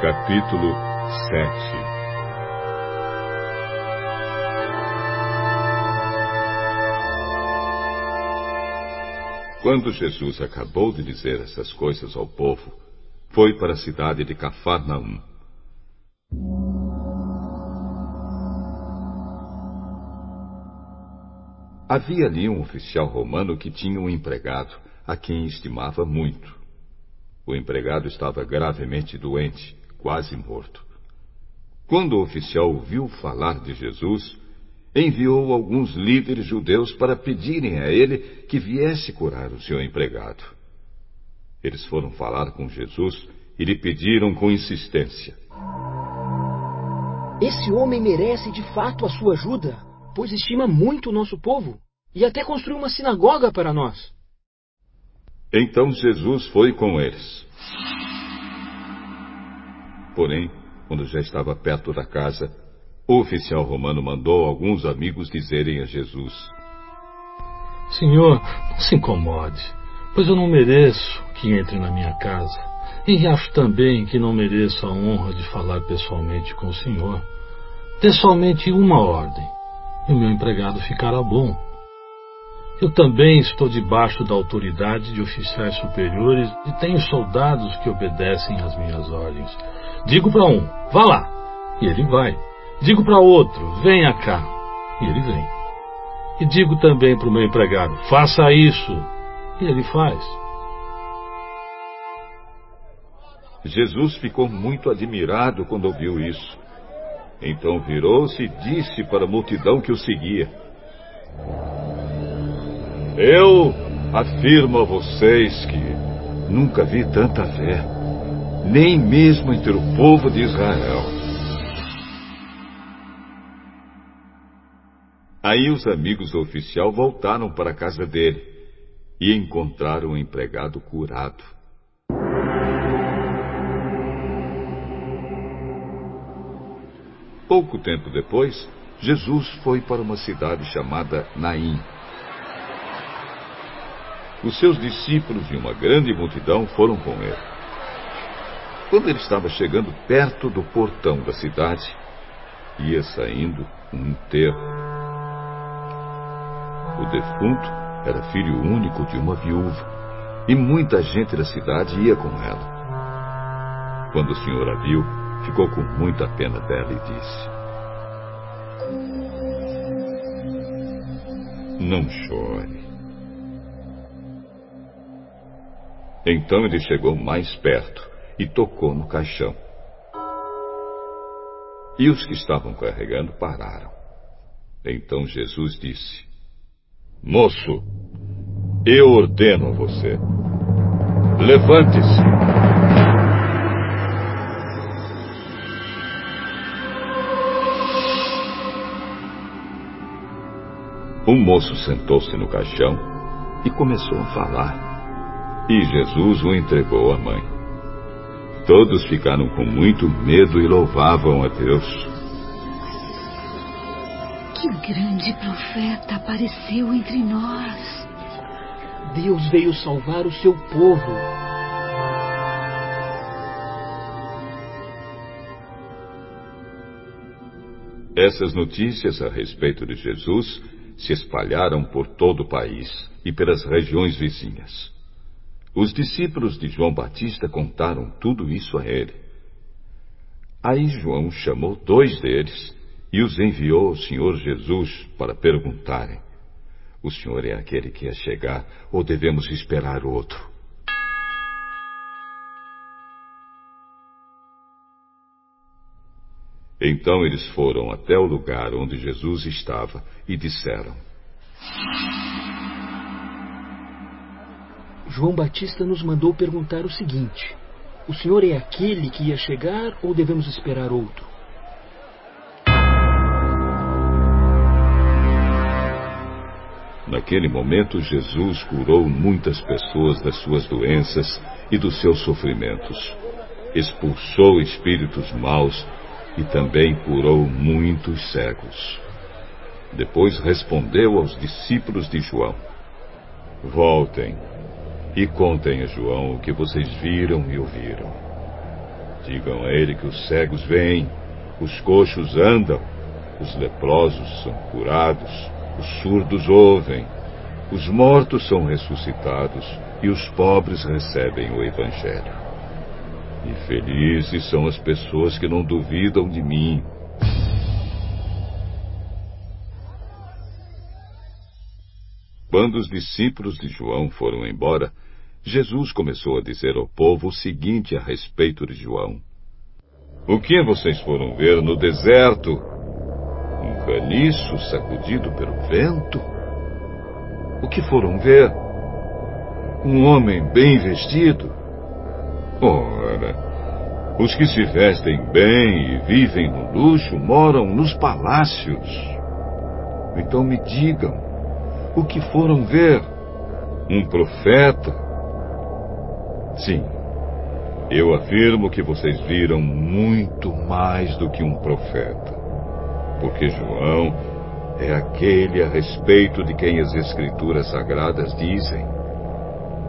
Capítulo 7 Quando Jesus acabou de dizer essas coisas ao povo, foi para a cidade de Cafarnaum. Havia ali um oficial romano que tinha um empregado, a quem estimava muito. O empregado estava gravemente doente quase morto. Quando o oficial ouviu falar de Jesus, enviou alguns líderes judeus para pedirem a ele que viesse curar o seu empregado. Eles foram falar com Jesus e lhe pediram com insistência: Esse homem merece de fato a sua ajuda, pois estima muito o nosso povo e até construiu uma sinagoga para nós. Então Jesus foi com eles. Porém, quando já estava perto da casa, o oficial romano mandou alguns amigos dizerem a Jesus: Senhor, não se incomode, pois eu não mereço que entre na minha casa. E acho também que não mereço a honra de falar pessoalmente com o Senhor. Dê somente uma ordem, o meu empregado ficará bom. Eu também estou debaixo da autoridade de oficiais superiores e tenho soldados que obedecem às minhas ordens. Digo para um, vá lá, e ele vai. Digo para outro, venha cá, e ele vem. E digo também para o meu empregado, faça isso, e ele faz. Jesus ficou muito admirado quando ouviu isso. Então virou-se e disse para a multidão que o seguia: Eu afirmo a vocês que nunca vi tanta fé nem mesmo entre o povo de Israel. Aí os amigos do oficial voltaram para a casa dele e encontraram o empregado curado. Pouco tempo depois, Jesus foi para uma cidade chamada Naim. Os seus discípulos e uma grande multidão foram com ele. Quando ele estava chegando perto do portão da cidade, ia saindo um enterro. O defunto era filho único de uma viúva, e muita gente da cidade ia com ela. Quando o senhor a viu, ficou com muita pena dela e disse: Não chore. Então ele chegou mais perto e tocou no caixão. E os que estavam carregando pararam. Então Jesus disse: Moço, eu ordeno a você. Levante-se. O moço sentou-se no caixão e começou a falar. E Jesus o entregou à mãe. Todos ficaram com muito medo e louvavam a Deus. Que grande profeta apareceu entre nós. Deus veio salvar o seu povo. Essas notícias a respeito de Jesus se espalharam por todo o país e pelas regiões vizinhas. Os discípulos de João Batista contaram tudo isso a ele. Aí João chamou dois deles e os enviou ao Senhor Jesus para perguntarem: O Senhor é aquele que ia chegar ou devemos esperar outro? Então eles foram até o lugar onde Jesus estava e disseram: João Batista nos mandou perguntar o seguinte: O senhor é aquele que ia chegar ou devemos esperar outro? Naquele momento, Jesus curou muitas pessoas das suas doenças e dos seus sofrimentos. Expulsou espíritos maus e também curou muitos cegos. Depois respondeu aos discípulos de João: Voltem e contem a João o que vocês viram e ouviram. Digam a ele que os cegos veem, os coxos andam, os leprosos são curados, os surdos ouvem, os mortos são ressuscitados e os pobres recebem o Evangelho. E felizes são as pessoas que não duvidam de mim. Quando os discípulos de João foram embora, Jesus começou a dizer ao povo o seguinte a respeito de João: O que vocês foram ver no deserto? Um caniço sacudido pelo vento? O que foram ver? Um homem bem vestido? Ora, os que se vestem bem e vivem no luxo moram nos palácios. Então me digam, o que foram ver? Um profeta? Sim, eu afirmo que vocês viram muito mais do que um profeta. Porque João é aquele a respeito de quem as Escrituras Sagradas dizem: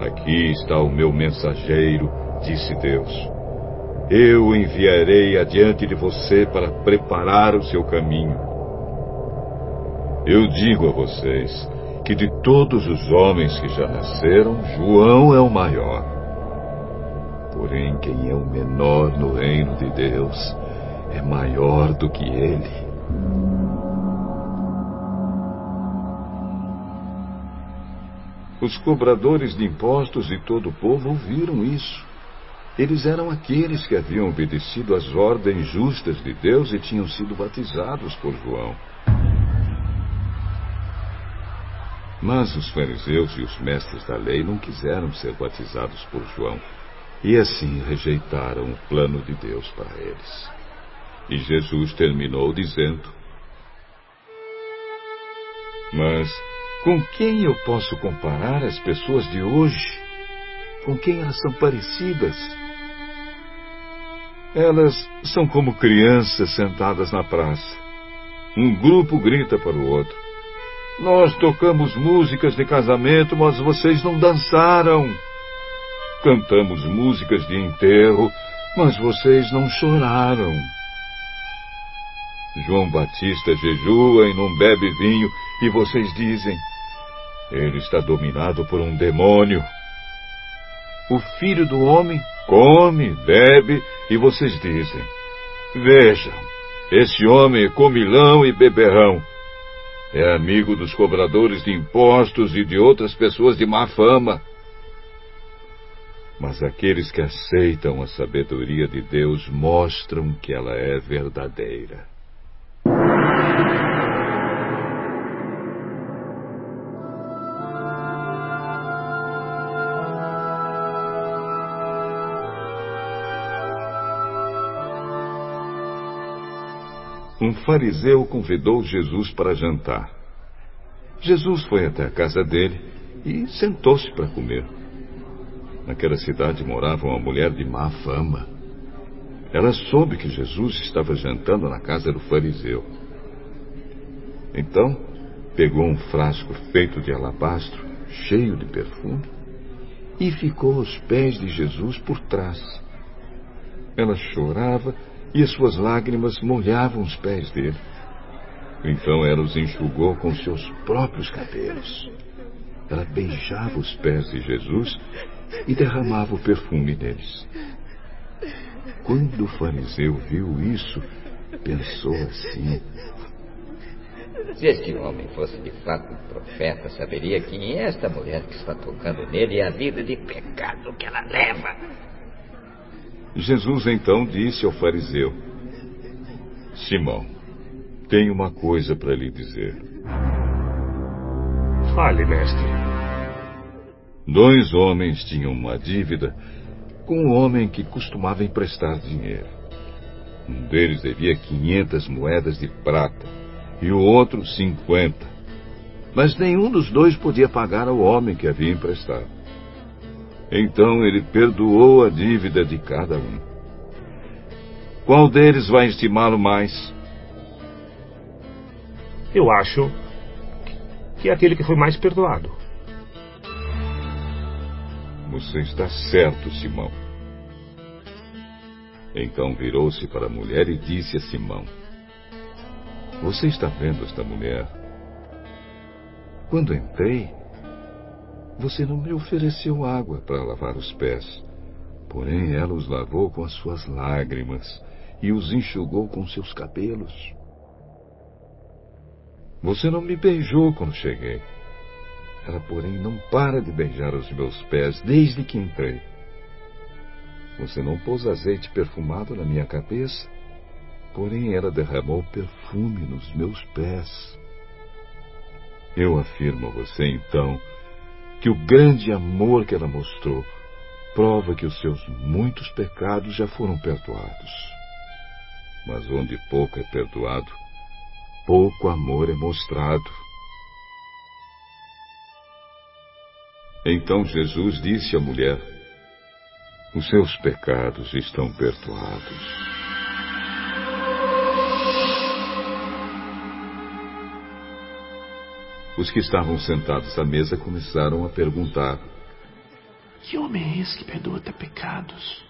Aqui está o meu mensageiro, disse Deus. Eu enviarei adiante de você para preparar o seu caminho. Eu digo a vocês que de todos os homens que já nasceram, João é o maior. Porém, quem é o menor no reino de Deus é maior do que ele. Os cobradores de impostos de todo o povo ouviram isso. Eles eram aqueles que haviam obedecido às ordens justas de Deus e tinham sido batizados por João. Mas os fariseus e os mestres da lei não quiseram ser batizados por João e assim rejeitaram o plano de Deus para eles. E Jesus terminou dizendo: Mas com quem eu posso comparar as pessoas de hoje? Com quem elas são parecidas? Elas são como crianças sentadas na praça. Um grupo grita para o outro: Nós tocamos músicas de casamento, mas vocês não dançaram. Cantamos músicas de enterro, mas vocês não choraram. João Batista jejua e não bebe vinho, e vocês dizem: ele está dominado por um demônio. O filho do homem come, bebe, e vocês dizem: Vejam, esse homem é comilão e beberrão. É amigo dos cobradores de impostos e de outras pessoas de má fama. Mas aqueles que aceitam a sabedoria de Deus mostram que ela é verdadeira. Um fariseu convidou Jesus para jantar. Jesus foi até a casa dele e sentou-se para comer. Naquela cidade morava uma mulher de má fama. Ela soube que Jesus estava jantando na casa do fariseu. Então, pegou um frasco feito de alabastro, cheio de perfume, e ficou aos pés de Jesus por trás. Ela chorava e as suas lágrimas molhavam os pés dele. Então ela os enxugou com seus próprios cabelos. Ela beijava os pés de Jesus e derramava o perfume neles. Quando o fariseu viu isso, pensou assim: Se este homem fosse de fato um profeta, saberia quem é esta mulher que está tocando nele e a vida de pecado que ela leva. Jesus então disse ao fariseu: Simão, tenho uma coisa para lhe dizer. Fale, mestre. Dois homens tinham uma dívida com um homem que costumava emprestar dinheiro. Um deles devia 500 moedas de prata e o outro 50. Mas nenhum dos dois podia pagar ao homem que havia emprestado. Então ele perdoou a dívida de cada um. Qual deles vai estimá-lo mais? eu acho que é aquele que foi mais perdoado. Você está certo, Simão. Então virou-se para a mulher e disse a Simão: Você está vendo esta mulher? Quando entrei, você não me ofereceu água para lavar os pés, porém ela os lavou com as suas lágrimas e os enxugou com seus cabelos. Você não me beijou quando cheguei. Ela, porém, não para de beijar os meus pés desde que entrei. Você não pôs azeite perfumado na minha cabeça, porém ela derramou perfume nos meus pés. Eu afirmo a você, então, que o grande amor que ela mostrou prova que os seus muitos pecados já foram perdoados. Mas onde pouco é perdoado, pouco amor é mostrado. Então Jesus disse à mulher: Os seus pecados estão perdoados. Os que estavam sentados à mesa começaram a perguntar: Que homem é esse que perdoa até pecados?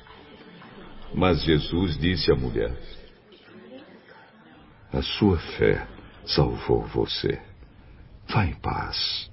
Mas Jesus disse à mulher: A sua fé salvou você. Vá em paz.